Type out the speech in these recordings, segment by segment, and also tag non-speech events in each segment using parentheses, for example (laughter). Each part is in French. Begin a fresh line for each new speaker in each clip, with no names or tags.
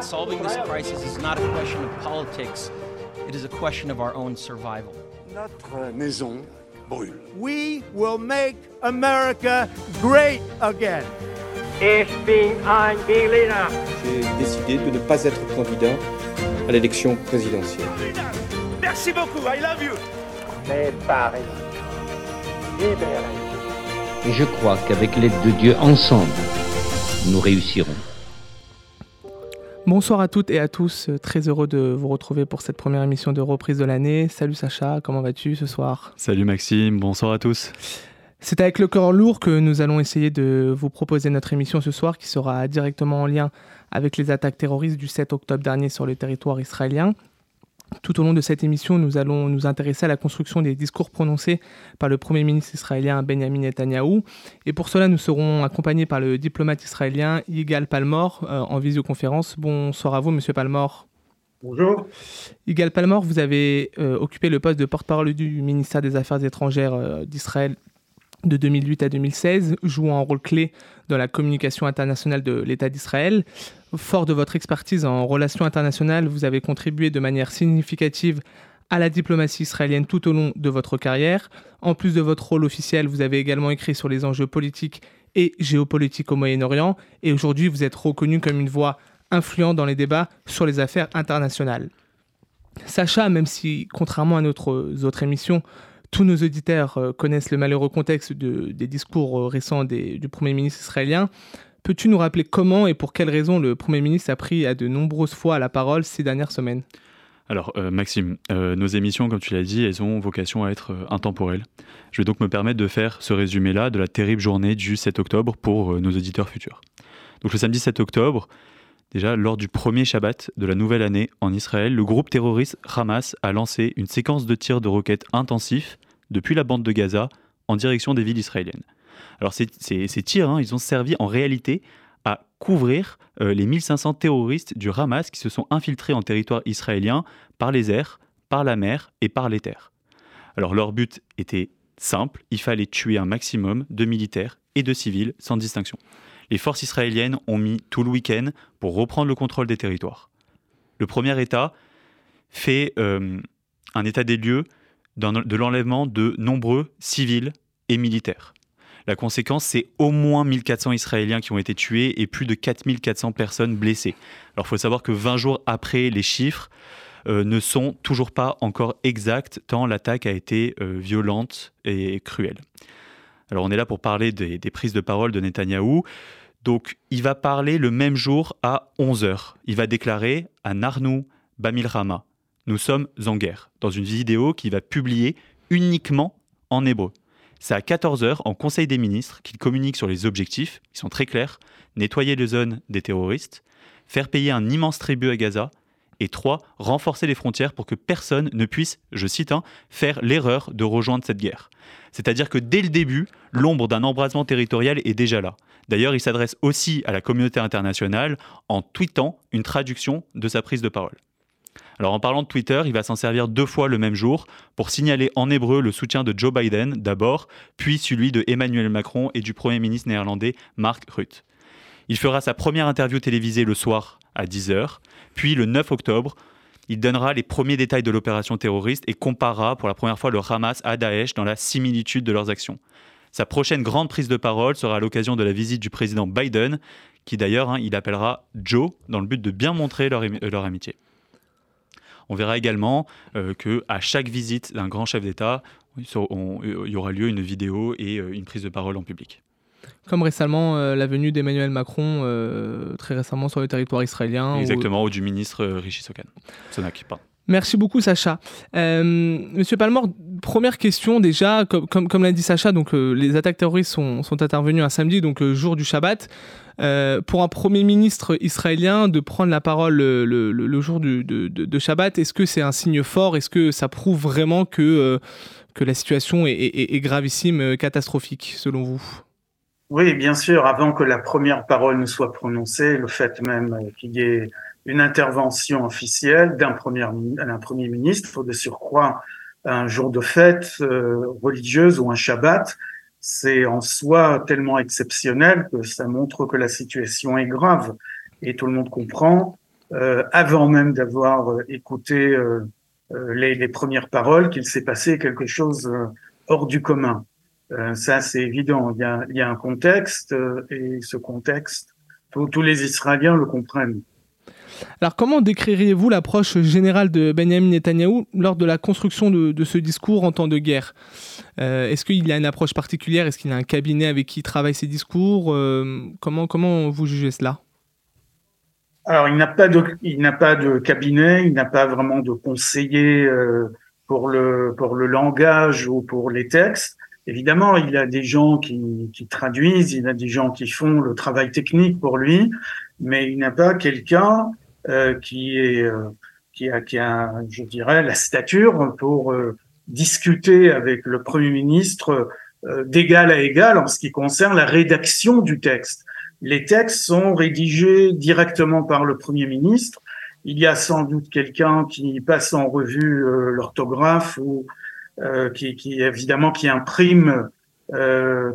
Solving this crisis is not a question of politics, it is a question of our own survival.
Notre maison brûle.
We will make America great again.
Ich bin ein Berliner.
J'ai décidé de ne pas être candidat à l'élection présidentielle.
Merci beaucoup, I love you.
Mais Paris, libéré.
Et je crois qu'avec l'aide de Dieu, ensemble, nous réussirons.
Bonsoir à toutes et à tous, très heureux de vous retrouver pour cette première émission de reprise de l'année. Salut Sacha, comment vas-tu ce soir?
Salut Maxime, bonsoir à tous.
C'est avec le cœur lourd que nous allons essayer de vous proposer notre émission ce soir qui sera directement en lien avec les attaques terroristes du 7 octobre dernier sur le territoire israélien. Tout au long de cette émission, nous allons nous intéresser à la construction des discours prononcés par le Premier ministre israélien Benjamin Netanyahou. Et pour cela, nous serons accompagnés par le diplomate israélien Yigal Palmor euh, en visioconférence. Bonsoir à vous, Monsieur Palmor.
Bonjour.
Yigal Palmor, vous avez euh, occupé le poste de porte-parole du ministère des Affaires étrangères euh, d'Israël de 2008 à 2016, jouant un rôle clé dans la communication internationale de l'État d'Israël. Fort de votre expertise en relations internationales, vous avez contribué de manière significative à la diplomatie israélienne tout au long de votre carrière. En plus de votre rôle officiel, vous avez également écrit sur les enjeux politiques et géopolitiques au Moyen-Orient, et aujourd'hui vous êtes reconnu comme une voix influente dans les débats sur les affaires internationales. Sacha, même si, contrairement à notre autres émissions, tous nos auditeurs euh, connaissent le malheureux contexte de, des discours euh, récents du Premier ministre israélien. Peux-tu nous rappeler comment et pour quelles raisons le Premier ministre a pris à de nombreuses fois la parole ces dernières semaines?
Alors euh, Maxime, nos émissions, comme tu l'as dit, elles ont vocation à être intemporelles. Je vais donc me permettre de faire ce résumé-là de la terrible journée du 7 octobre pour nos auditeurs futurs. Donc le samedi 7 octobre, déjà lors du premier Shabbat de la nouvelle année en Israël, le groupe terroriste Hamas a lancé une séquence de tirs de roquettes intensifs depuis la bande de Gaza en direction des villes israéliennes. Alors ces, ces, tirs, hein, ils ont servi en réalité à couvrir euh, les 1500 terroristes du Hamas qui se sont infiltrés en territoire israélien par les airs, par la mer et par les terres. Alors leur but était simple, il fallait tuer un maximum de militaires et de civils sans distinction. Les forces israéliennes ont mis tout le week-end pour reprendre le contrôle des territoires. Le premier État fait euh, un état des lieux de l'enlèvement de nombreux civils et militaires. La conséquence, c'est au moins 1400 Israéliens qui ont été tués et plus de 4400 personnes blessées. Alors il faut savoir que 20 jours après, les chiffres euh, ne sont toujours pas encore exacts, tant l'attaque a été euh, violente et cruelle. Alors on est là pour parler des, prises de parole de Netanyahou. Donc il va parler le même jour à 11h. Il va déclarer à Narnou Bamilrama, nous sommes en guerre, dans une vidéo qu'il va publier uniquement en hébreu. C'est à 14h en Conseil des ministres qu'il communique sur les objectifs, qui sont très clairs, nettoyer les zones des terroristes, faire payer un immense tribut à Gaza, et 3. renforcer les frontières pour que personne ne puisse, je cite, hein, faire l'erreur de rejoindre cette guerre. C'est-à-dire que dès le début, l'ombre d'un embrasement territorial est déjà là. D'ailleurs, il s'adresse aussi à la communauté internationale en tweetant une traduction de sa prise de parole. Alors en parlant de Twitter, il va s'en servir deux fois le même jour pour signaler en hébreu le soutien de Joe Biden d'abord, puis celui de Emmanuel Macron et du Premier ministre néerlandais Mark Rutte. Il fera sa première interview télévisée le soir à 10h, puis le 9 octobre, il donnera les premiers détails de l'opération terroriste et comparera pour la première fois le Hamas à Daesh dans la similitude de leurs actions. Sa prochaine grande prise de parole sera à l'occasion de la visite du président Biden, qui d'ailleurs, hein, il appellera Joe dans le but de bien montrer leur, leur amitié. On verra également euh, que à chaque visite d'un grand chef d'État, il y aura lieu une vidéo et euh, une prise de parole en public.
Comme récemment euh, la venue d'Emmanuel Macron euh, très récemment sur le territoire israélien.
Exactement, ou, ou du ministre Rishi Sokan. Sonak, pardon.
Merci beaucoup Sacha. Euh, Monsieur Palmore, première question déjà, comme, l'a dit Sacha, donc euh, les attaques terroristes sont, intervenues un samedi, donc le jour du Shabbat. Euh, pour un Premier ministre israélien de prendre la parole le, jour du, Shabbat, est-ce que c'est un signe fort? Est-ce que ça prouve vraiment que, euh, la situation est gravissime, catastrophique, selon vous?
Oui, bien sûr. Avant que la première parole ne soit prononcée, le fait même qu'il y ait une intervention officielle d'un premier, premier ministre, de surcroît un jour de fête euh, religieuse ou un Shabbat, c'est en soi tellement exceptionnel que ça montre que la situation est grave et tout le monde comprend, euh, avant même d'avoir euh, écouté euh, les, premières paroles, qu'il s'est passé quelque chose hors du commun. Ça, c'est évident. Il y, a, il y a, un contexte et ce contexte, tous, tous les Israéliens le comprennent.
Alors comment décririez-vous l'approche générale de Benjamin Netanyahou lors de la construction de, de ce discours en temps de guerre? Euh, Est-ce qu'il a une approche particulière? Est-ce qu'il a un cabinet avec qui il travaille ses discours? Euh, comment, comment vous jugez cela?
Alors il n'a pas, de, il n'a pas de cabinet, il n'a pas vraiment de conseiller euh, pour, le, pour le langage ou pour les textes. Évidemment, il a des gens qui, qui traduisent, il a des gens qui font le travail technique pour lui, mais il n'a pas quelqu'un euh, qui est euh, qui a, qui a, je dirais, la stature pour euh, discuter avec le Premier ministre d'égal à égal en ce qui concerne la rédaction du texte. Les textes sont rédigés directement par le Premier ministre. Il y a sans doute quelqu'un qui passe en revue l'orthographe ou qui, qui, évidemment qui imprime,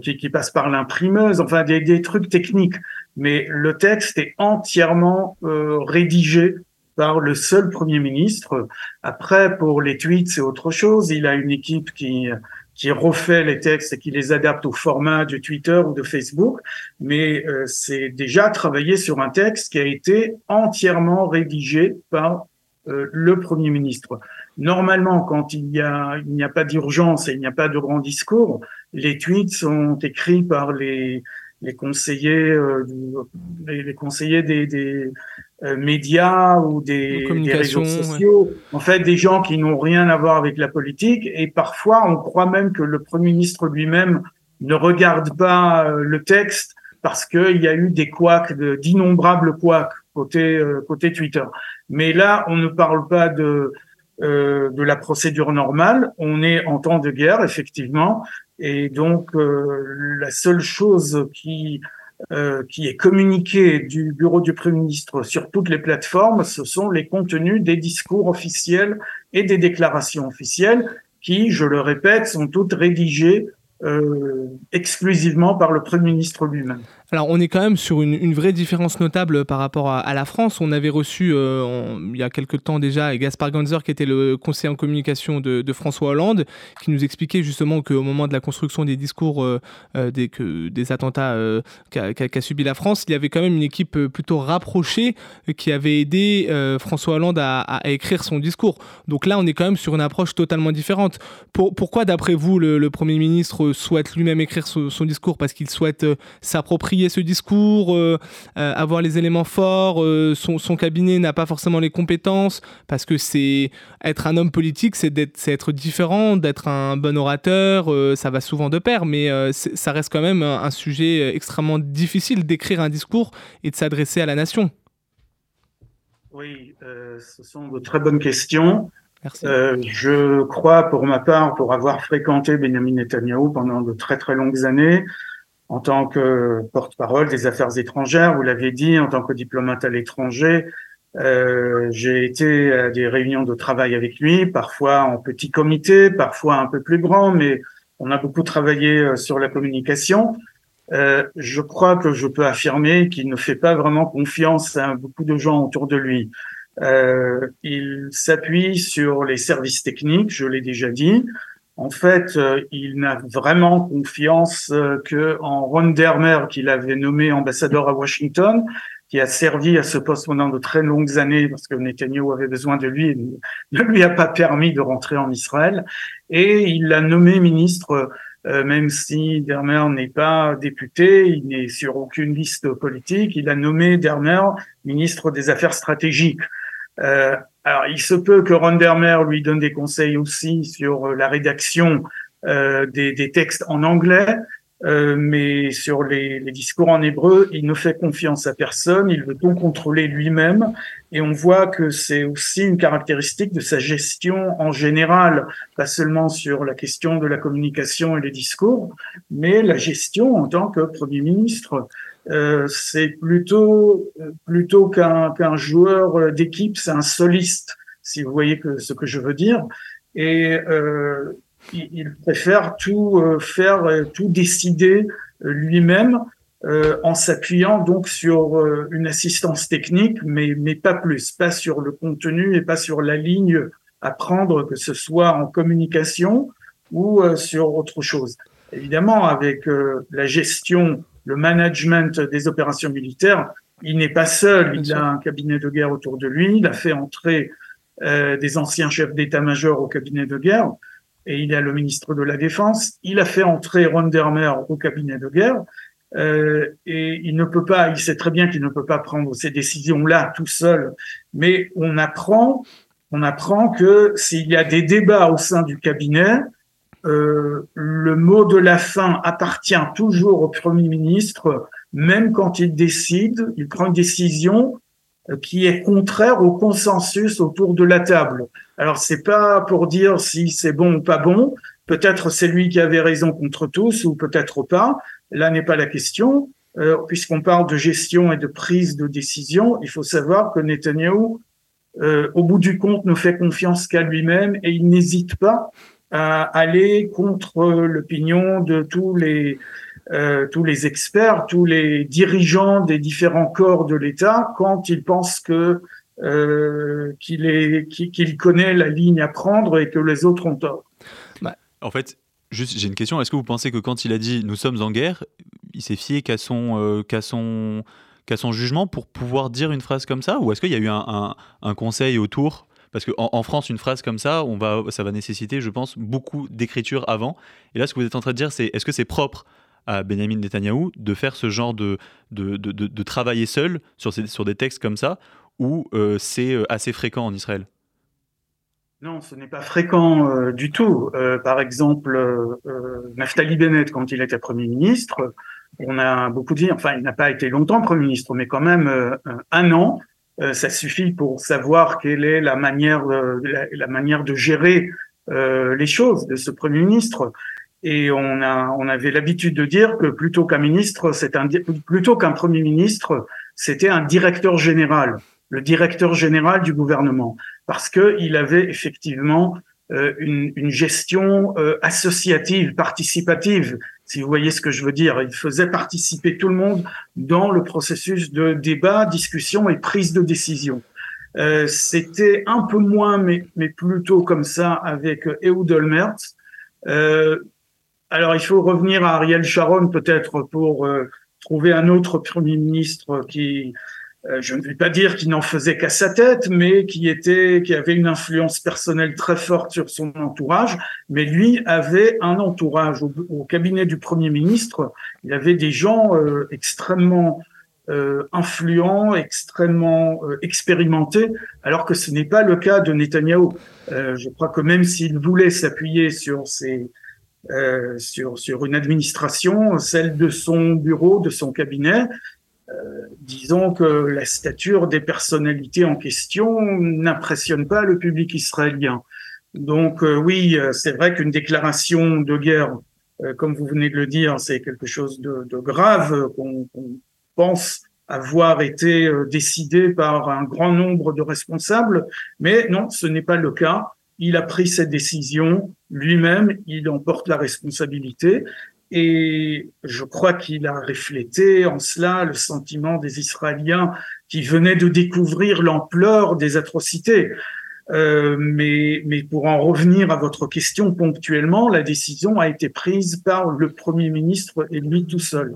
qui, qui, passe par l'imprimeuse, enfin des, des, trucs techniques mais le texte est entièrement euh, rédigé par le seul Premier ministre. Après, pour les tweets, c'est autre chose. Il a une équipe qui qui refait les textes et qui les adapte au format de Twitter ou de Facebook, mais euh, c'est déjà travaillé sur un texte qui a été entièrement rédigé par euh, le Premier ministre. Normalement, quand il y a il n'y a pas d'urgence et il n'y a pas de grand discours, les tweets sont écrits par les les conseillers, euh, les, conseillers des, des euh, médias ou des, des réseaux sociaux, en fait, des gens qui n'ont rien à voir avec la politique. Et parfois, on croit même que le Premier ministre lui-même ne regarde pas euh, le texte parce qu'il y a eu des couacs, d'innombrables couacs côté côté Twitter. Mais là, on ne parle pas de de la procédure normale. On est en temps de guerre, effectivement, et donc, euh, la seule chose qui, euh, qui est communiquée du bureau du Premier ministre sur toutes les plateformes, ce sont les contenus des discours officiels et des déclarations officielles qui, je le répète, sont toutes rédigées euh, exclusivement par le Premier ministre lui-même.
Alors on est quand même sur une, vraie différence notable par rapport à, la France. On avait reçu euh, il y a quelques temps déjà Gaspard Ganzer qui était le conseiller en communication de, François Hollande qui nous expliquait justement qu'au moment de la construction des discours euh, euh des, attentats qu'a qu subi la France, il y avait quand même une équipe plutôt rapprochée qui avait aidé François Hollande à, écrire son discours. Donc là on est quand même sur une approche totalement différente. Pour, pourquoi d'après vous le, Premier ministre souhaite lui-même écrire son discours? Parce qu'il souhaite s'approprier ce discours, euh, euh, avoir les éléments forts, euh, son, son, cabinet n'a pas forcément les compétences, parce que c'est être un homme politique, c'est être différent, d'être un bon orateur, ça va souvent de pair, mais ça reste quand même un, un sujet extrêmement difficile d'écrire un discours et de s'adresser à la nation.
Oui, euh, ce sont de très bonnes questions. Merci. Euh, je crois, pour ma part, pour avoir fréquenté Benjamin Netanyahu pendant de très très longues années, en tant que porte-parole des affaires étrangères, vous l'avez dit, en tant que diplomate à l'étranger, euh, j'ai été à des réunions de travail avec lui, parfois en petit comité, parfois un peu plus grand, mais on a beaucoup travaillé euh, sur la communication. Euh, je crois que je peux affirmer qu'il ne fait pas vraiment confiance à beaucoup de gens autour de lui. Euh, il s'appuie sur les services techniques, je l'ai déjà dit. En fait, euh, il n'a vraiment confiance euh, que en Ron Dermer, qu'il avait nommé ambassadeur à Washington, qui a servi à ce poste pendant de très longues années parce que Netanyahu avait besoin de lui et ne (laughs) lui a pas permis de rentrer en Israël. Et il l'a nommé ministre, euh, même si Dermer n'est pas député, il n'est sur aucune liste politique, il a nommé Dermer ministre des Affaires stratégiques. Euh, alors, il se peut que Ron Dermer lui donne des conseils aussi sur euh, la rédaction euh, des, textes en anglais, euh, mais sur les, les, discours en hébreu, il ne fait confiance à personne, il veut tout contrôler lui-même, et on voit que c'est aussi une caractéristique de sa gestion en général, pas seulement sur la question de la communication et les discours, mais la gestion en tant que Premier ministre. Euh, c'est plutôt plutôt qu'un qu'un joueur d'équipe, c'est un soliste, si vous voyez ce que je veux dire. Et euh, il, préfère tout faire, tout décider lui-même en s'appuyant donc sur une assistance technique, mais, mais pas plus, pas sur le contenu et pas sur la ligne à prendre, que ce soit en communication ou sur autre chose. Évidemment, avec la gestion, le management des opérations militaires, il n'est pas seul, il a un cabinet de guerre autour de lui, il a fait entrer euh, des anciens chefs d'état-major au cabinet de guerre, et il a le ministre de la Défense, il a fait entrer Ron Dermer au cabinet de guerre, euh, et il ne peut pas, il sait très bien qu'il ne peut pas prendre ces décisions-là tout seul, mais on apprend, on apprend que s'il y a des débats au sein du cabinet, euh, le mot de la fin appartient toujours au Premier ministre même quand il décide, il prend une décision euh, qui est contraire au consensus autour de la table. Alors c'est pas pour dire si c'est bon ou pas bon. Peut-être c'est lui qui avait raison contre tous ou peut-être pas. Là n'est pas la question. Euh, Puisqu'on parle de gestion et de prise de décision, il faut savoir que Netanyahu, au bout du compte, ne fait confiance qu'à lui-même et il n'hésite pas à aller contre l'opinion de tous les euh, tous les experts, tous les dirigeants des différents corps de l'État quand ils pensent que euh, qu'il est qu'il connaît la ligne à prendre et que les autres ont tort.
Bah, en fait, juste j'ai une question. Est-ce que vous pensez que quand il a dit nous sommes en guerre, il s'est fié qu'à son euh, qu'à son qu'à son jugement pour pouvoir dire une phrase comme ça, ou est-ce qu'il y a eu un, un, conseil autour? Parce qu'en en France, une phrase comme ça, ça va nécessiter, je pense, beaucoup d'écriture avant. Et là, ce que vous êtes en train de dire, c'est est-ce que c'est propre à Benjamin Netanyahu de faire ce genre de, de, travailler seul sur des textes comme ça, ou euh, c'est euh, assez fréquent en Israël?
Non, ce n'est pas fréquent euh, du tout. par exemple, Naftali Bennett, quand il était Premier ministre, on a beaucoup dit, enfin, il n'a pas été longtemps Premier ministre, mais quand même un an, ça suffit pour savoir quelle est la manière, la, la, manière de gérer les choses de ce Premier ministre. Et on, a, on avait l'habitude de dire que plutôt qu'un ministre, c'est un plutôt qu'un premier ministre, c'était un directeur général, le directeur général du gouvernement, parce que il avait effectivement euh, une, une, gestion euh, associative, participative, si vous voyez ce que je veux dire. Il faisait participer tout le monde dans le processus de débat, discussion et prise de décision. Euh, c'était un peu moins, mais, mais plutôt comme ça avec Ehud Olmert. Euh, alors, il faut revenir à Ariel Sharon peut-être pour euh, trouver un autre Premier ministre qui, euh, je ne vais pas dire qu'il n'en faisait qu'à sa tête, mais qui était, qui avait une influence personnelle très forte sur son entourage. Mais lui avait un entourage au, cabinet du Premier ministre. Il avait des gens euh, extrêmement influents, extrêmement expérimentés, alors que ce n'est pas le cas de Netanyahou. je crois que même s'il voulait s'appuyer sur ses euh, sur une administration, celle de son bureau, de son cabinet. Euh, disons que la stature des personnalités en question n'impressionne pas le public israélien. Donc euh, oui, c'est vrai qu'une déclaration de guerre, comme vous venez de le dire, c'est quelque chose de, de grave qu'on pense avoir été décidé par un grand nombre de responsables, mais non, ce n'est pas le cas il a pris cette décision lui-même, il en porte la responsabilité. Et je crois qu'il a reflété en cela le sentiment des Israéliens qui venaient de découvrir l'ampleur des atrocités. Euh, mais, mais pour en revenir à votre question ponctuellement, la décision a été prise par le Premier ministre et lui tout seul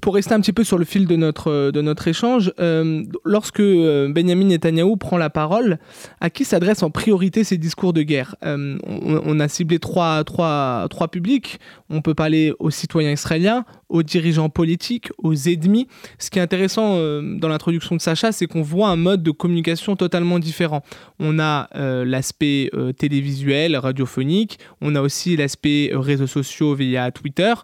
pour rester un petit peu sur le fil de notre, de notre échange, euh, lorsque euh, Benjamin Netanyahou prend la parole, à qui s'adressent en priorité ces discours de guerre? Euh, on, a ciblé trois, trois, trois publics. On peut parler aux citoyens israéliens, aux dirigeants politiques, aux ennemis. Ce qui est intéressant dans l'introduction de Sacha, c'est qu'on voit un mode de communication totalement différent. On a l'aspect télévisuel, radiophonique, on a aussi l'aspect réseaux sociaux via Twitter.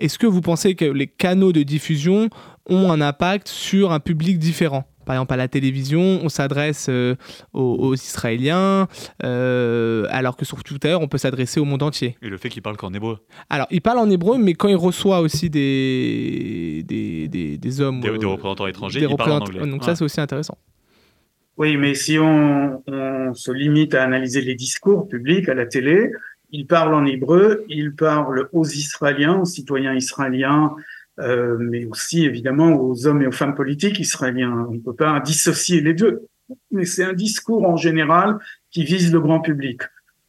Est-ce que vous pensez que les canaux de diffusion ont un impact sur un public différent? Par exemple, à la télévision, on s'adresse euh, aux, Israéliens, euh, alors que sur Twitter, on peut s'adresser au monde entier.
Et le fait qu'il parle qu'en hébreu
Alors, il parle en hébreu, mais quand il reçoit aussi des, des, des, hommes.
Des, représentants étrangers, il parle en anglais.
Donc, ça, c'est aussi intéressant.
Oui, mais si on, on, se limite à analyser les discours publics à la télé, il parle en hébreu, il parle aux Israéliens, aux citoyens israéliens, euh, mais aussi évidemment aux hommes et aux femmes politiques israéliens. On ne peut pas dissocier les deux. Mais c'est un discours en général qui vise le grand public.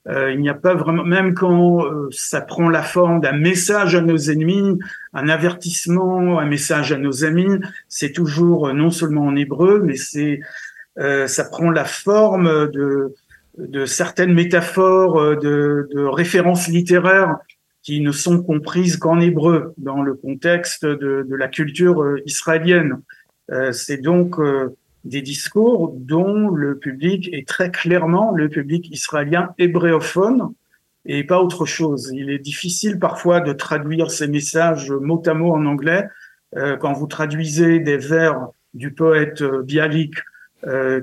Euh, il n'y a pas vraiment, même quand euh, ça prend la forme d'un message à nos ennemis, un avertissement, un message à nos amis, c'est toujours euh, non seulement en hébreu, mais c'est euh, ça prend la forme de, de certaines métaphores, de, de références littéraires qui ne sont comprises qu'en hébreu dans le contexte de, de la culture israélienne. c'est donc des discours dont le public est très clairement le public israélien hébréophone et pas autre chose. Il est difficile parfois de traduire ces messages mot à mot en anglais. Euh, quand vous traduisez des vers du poète euh, Bialik, euh,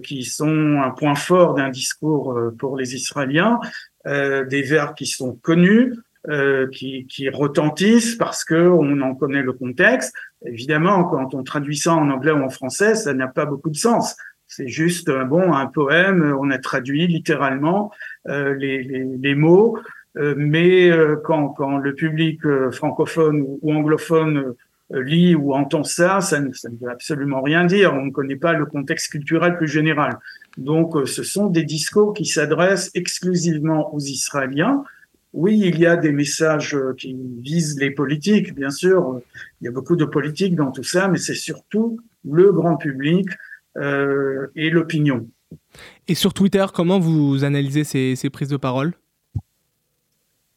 qui sont un point fort d'un discours euh, pour les Israéliens, euh, des vers qui sont connus, euh, qui, qui, retentissent parce que on en connaît le contexte. Évidemment, quand on traduit ça en anglais ou en français, ça n'a pas beaucoup de sens. C'est juste euh, bon un poème, on a traduit littéralement euh, les, les, les, mots, euh, mais euh, quand, quand le public francophone ou, anglophone lit ou entend ça, ça ne, ça ne, veut absolument rien dire. On ne connaît pas le contexte culturel plus général. Donc, ce sont des discours qui s'adressent exclusivement aux Israéliens oui, il y a des messages euh, qui visent les politiques, bien sûr. Il y a beaucoup de politique dans tout ça, mais c'est surtout le grand public euh, et l'opinion.
Et sur Twitter, comment vous analysez ces, ces prises de parole?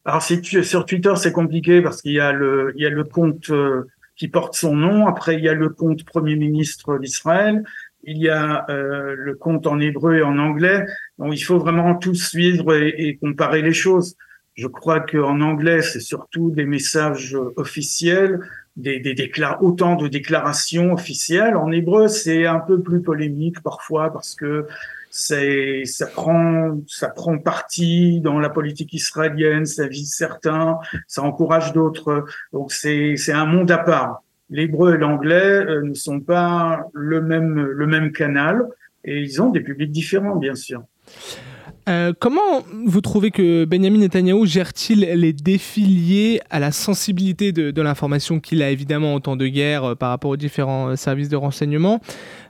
Alors, sur Twitter, c'est compliqué parce qu'il y a le, il y a le compte euh, qui porte son nom. Après, il y a le compte Premier ministre d'Israël. Il y a euh, le compte en hébreu et en anglais. Donc, il faut vraiment tout suivre et, et comparer les choses. Je crois qu'en anglais, c'est surtout des messages officiels, des, des autant de déclarations officielles. En hébreu, c'est un peu plus polémique parfois parce que ça prend ça parti dans la politique israélienne, ça vise certains, ça encourage d'autres. Donc c'est un monde à part. L'hébreu et l'anglais euh, ne sont pas le même canal et ils ont des publics différents bien sûr.
Euh, comment vous trouvez que Benjamin Netanyahu gère-t-il les défis liés à la sensibilité de, l'information qu'il a évidemment en temps de guerre euh, par rapport aux différents services de renseignement,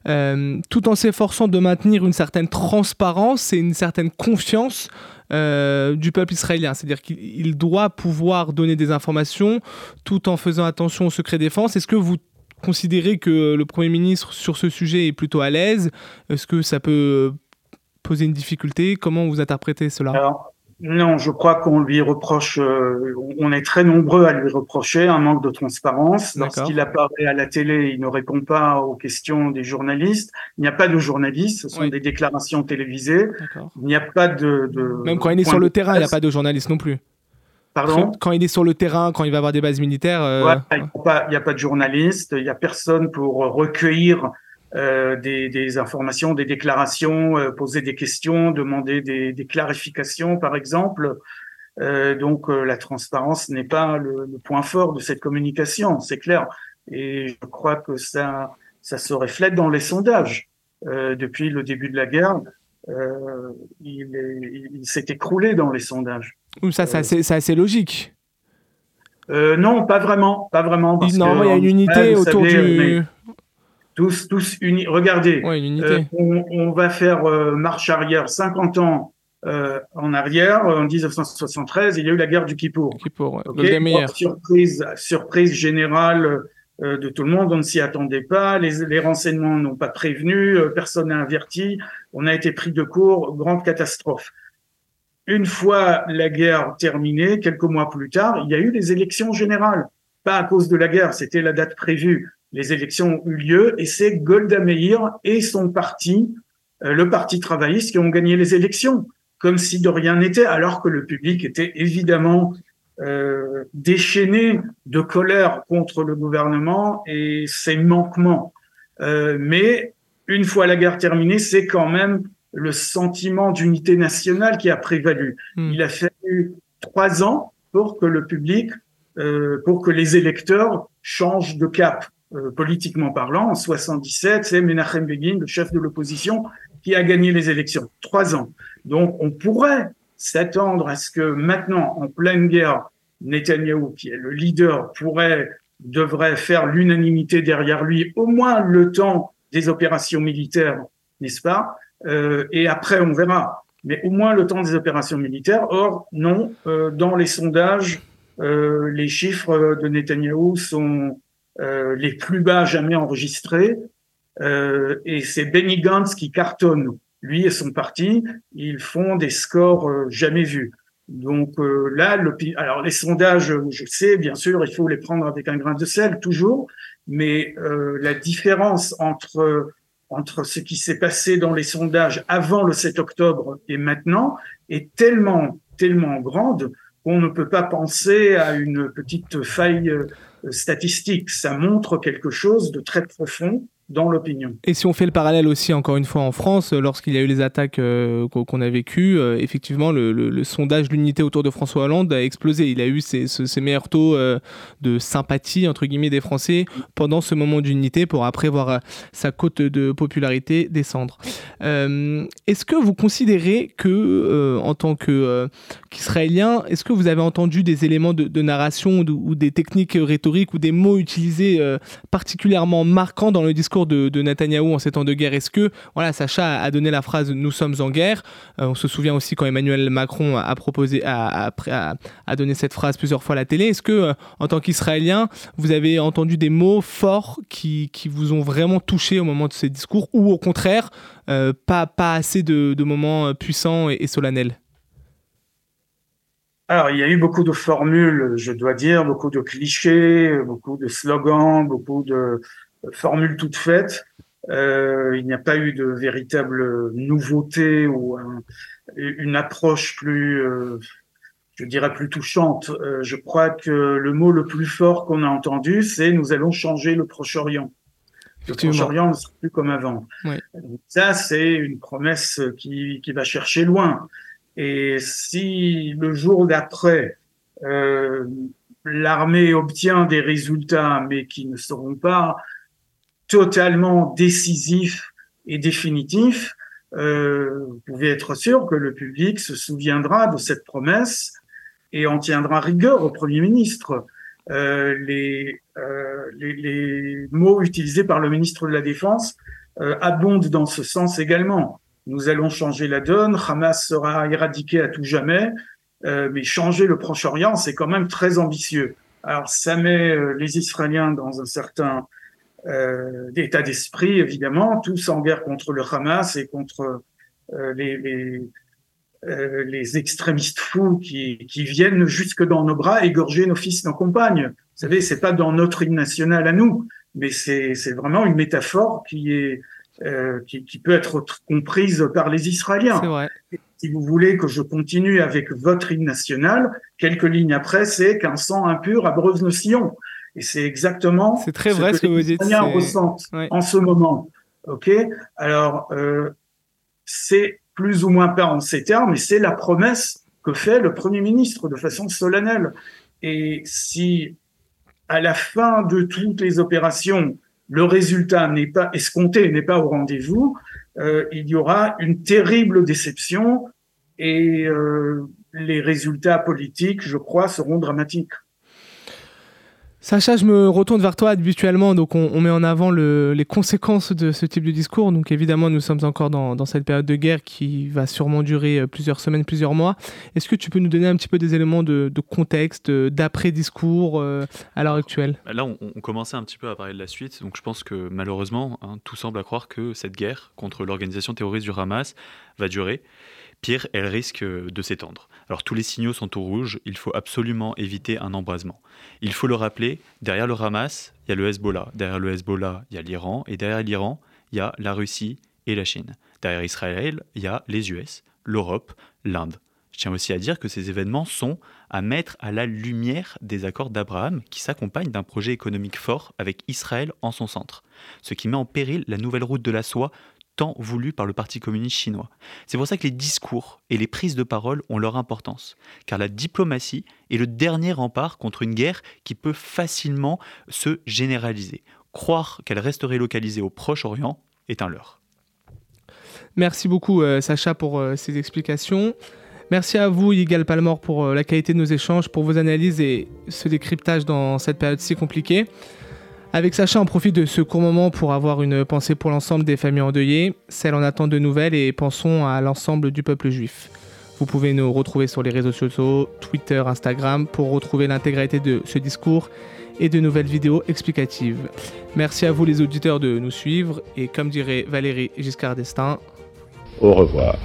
euh, tout en s'efforçant de maintenir une certaine transparence et une certaine confiance euh, du peuple israélien. C'est-à-dire qu'il doit pouvoir donner des informations tout en faisant attention au secret défense. Est-ce que vous considérez que le Premier ministre sur ce sujet est plutôt à l'aise? Est-ce que ça peut poser une difficulté? Comment vous interprétez cela?
Non, je crois qu'on lui reproche, euh, on est très nombreux à lui reprocher un manque de transparence. Lorsqu'il apparaît à la télé, il ne répond pas aux questions des journalistes. Il n'y a pas de journalistes, ce sont oui. des déclarations télévisées. Il n'y a pas de, de
Même quand il est sur le terrain, il n'y a pas de journalistes non plus.
Pardon?
Quand il est sur le terrain, quand il va avoir des bases militaires. Euh...
Ouais, il n'y a, a, pas de journalistes, il n'y a personne pour recueillir euh, des, des, informations, des déclarations, euh, poser des questions, demander des, des clarifications, par exemple. Euh, donc la transparence n'est pas le, le, point fort de cette communication, c'est clair. Et je crois que ça, ça se reflète dans les sondages. depuis le début de la guerre, il, est, il s'est écroulé dans les sondages.
Ça, c'est assez, assez, logique.
non, pas vraiment, pas vraiment.
Parce non, il y a une unité autour savez, du
tous, tous unis. Regardez,
ouais,
euh, on, on, va faire euh, marche arrière 50 ans euh, en arrière. En 1973, il y a eu la guerre du Kippour.
Kippour ouais.
okay surprise, surprise générale euh, de tout le monde, on ne s'y attendait pas. Les, les renseignements n'ont pas prévenu, personne n'a averti. On a été pris de court, grande catastrophe. Une fois la guerre terminée, quelques mois plus tard, il y a eu les élections générales. Pas à cause de la guerre, c'était la date prévue les élections ont eu lieu et c'est Golda Meir et son parti, euh, le Parti travailliste, qui ont gagné les élections, comme si de rien n'était, alors que le public était évidemment euh, déchaîné de colère contre le gouvernement et ses manquements. Euh, mais une fois la guerre terminée, c'est quand même le sentiment d'unité nationale qui a prévalu.
Hmm.
Il a fallu trois ans pour que le public, euh, pour que les électeurs changent de cap. Euh, politiquement parlant, en 77, c'est Menachem Begin, le chef de l'opposition, qui a gagné les élections. Trois ans. Donc, on pourrait s'attendre à ce que maintenant, en pleine guerre, Netanyahou, qui est le leader, pourrait, devrait faire l'unanimité derrière lui, au moins le temps des opérations militaires, n'est-ce pas? Euh, Et après, on verra. Mais au moins le temps des opérations militaires. Or, non, euh, dans les sondages, euh, les chiffres de Netanyahou sont les plus bas jamais enregistrés. Euh, et c'est Benny Gantz qui cartonne. Lui et son parti, ils font des scores euh, jamais vus. Donc euh, là, le, alors les sondages, je sais, bien sûr, il faut les prendre avec un grain de sel toujours, mais euh, la différence entre entre ce qui s'est passé dans les sondages avant le 7 octobre et maintenant est tellement tellement grande qu'on ne peut pas penser à une petite faille euh, statistique. Ça montre quelque chose de très profond l'opinion.
Et si on fait le parallèle aussi, encore une fois, en France, lorsqu'il y a eu les attaques euh, qu'on a vécues, euh, effectivement, le, le, le sondage l'unité autour de François Hollande a explosé. Il a eu ses, meilleurs taux euh, de sympathie, entre guillemets, des Français pendant ce moment d'unité pour après voir euh, sa cote de popularité descendre. Euh, est-ce que vous considérez que, euh, en tant qu'Israélien, est-ce que vous avez entendu des éléments de, narration ou, des techniques rhétoriques ou des mots utilisés particulièrement marquants dans le discours de, de Netanyahou en ces temps de guerre. Est-ce que, voilà, Sacha a donné la phrase Nous sommes en guerre euh, On se souvient aussi quand Emmanuel Macron a proposé, a, donné cette phrase plusieurs fois à la télé. Est-ce que, euh, en tant qu'Israélien, vous avez entendu des mots forts qui, qui, vous ont vraiment touché au moment de ces discours ou au contraire, euh, pas, pas assez de, moments puissants et solennels?
Alors, il y a eu beaucoup de formules, je dois dire, beaucoup de clichés, beaucoup de slogans, beaucoup de formules toutes faites. Euh, il n'y a pas eu de véritable nouveauté ou un, une approche plus, euh, je dirais, plus touchante. Euh, je crois que le mot le plus fort qu'on a entendu, c'est nous allons changer le Proche-Orient. Le Proche-Orient ne sera plus comme avant.
Oui.
Ça, c'est une promesse qui, qui va chercher loin. Et si le jour d'après, euh, l'armée obtient des résultats, mais qui ne seront pas totalement décisifs et définitifs, euh, vous pouvez être sûr que le public se souviendra de cette promesse et en tiendra rigueur au Premier ministre. Euh, les, euh, les, mots utilisés par le ministre de la Défense abondent dans ce sens également. Nous allons changer la donne, Hamas sera éradiqué à tout jamais, mais changer le Proche-Orient, c'est quand même très ambitieux. Alors ça met les Israéliens dans un certain euh, état d'esprit, évidemment, tous en guerre contre le Hamas et contre euh, les, les, euh, les, extrémistes fous qui, qui, viennent jusque dans nos bras égorger nos fils, nos compagnes. Vous savez, c'est pas dans notre hymne national à nous, mais c'est vraiment une métaphore qui est euh, qui, qui, peut être comprise par les Israéliens.
Vrai.
Si vous voulez que je continue avec votre hymne national, quelques lignes après, c'est qu'un sang impur abreuve nos sillons. Et c'est exactement
c'est très vrai ce que,
que
vous dites.
Les ressentent ouais. en ce moment. Ok? Alors euh, c'est plus ou moins pas en ces termes, mais c'est la promesse que fait le premier ministre de façon solennelle. Et si à la fin de toutes les opérations le résultat n'est pas escompté, n'est pas au rendez-vous, euh, il y aura une terrible déception et euh, les résultats politiques, je crois, seront dramatiques.
Sacha, je me retourne vers toi habituellement, donc on, met en avant le, les conséquences de ce type de discours. Donc évidemment, nous sommes encore dans, cette période de guerre qui va sûrement durer euh, plusieurs semaines, plusieurs mois. Est-ce que tu peux nous donner un petit peu des éléments de, contexte, d'après-discours euh, à l'heure actuelle?
Là, on, on, commençait un petit peu à parler de la suite, donc je pense que malheureusement, hein, tout semble à croire que cette guerre contre l'organisation terroriste du Hamas va durer. Pire, elle risque de s'étendre. Alors tous les signaux sont au rouge, il faut absolument éviter un embrasement. Il faut le rappeler, derrière le Hamas, il y a le Hezbollah, derrière le Hezbollah, il y a l'Iran, et derrière l'Iran, il y a la Russie et la Chine. Derrière Israël, il y a les US, l'Europe, l'Inde. Je tiens aussi à dire que ces événements sont à mettre à la lumière des accords d'Abraham qui s'accompagnent d'un projet économique fort avec Israël en son centre, ce qui met en péril la nouvelle route de la soie tant voulu par le Parti communiste chinois. C'est pour ça que les discours et les prises de parole ont leur importance, car la diplomatie est le dernier rempart contre une guerre qui peut facilement se généraliser. Croire qu'elle resterait localisée au Proche-Orient est un leurre.
Merci beaucoup euh, Sacha pour euh, ces explications. Merci à vous, Yigal Palmore, pour euh, la qualité de nos échanges, pour vos analyses et ce décryptage dans cette période si compliquée. Avec Sacha, on profite de ce court moment pour avoir une pensée pour l'ensemble des familles endeuillées, celles en attente de nouvelles et pensons à l'ensemble du peuple juif. Vous pouvez nous retrouver sur les réseaux sociaux, Twitter, Instagram, pour retrouver l'intégralité de ce discours et de nouvelles vidéos explicatives. Merci à vous les auditeurs de nous suivre et comme dirait Valérie Giscard d'Estaing,
Au revoir.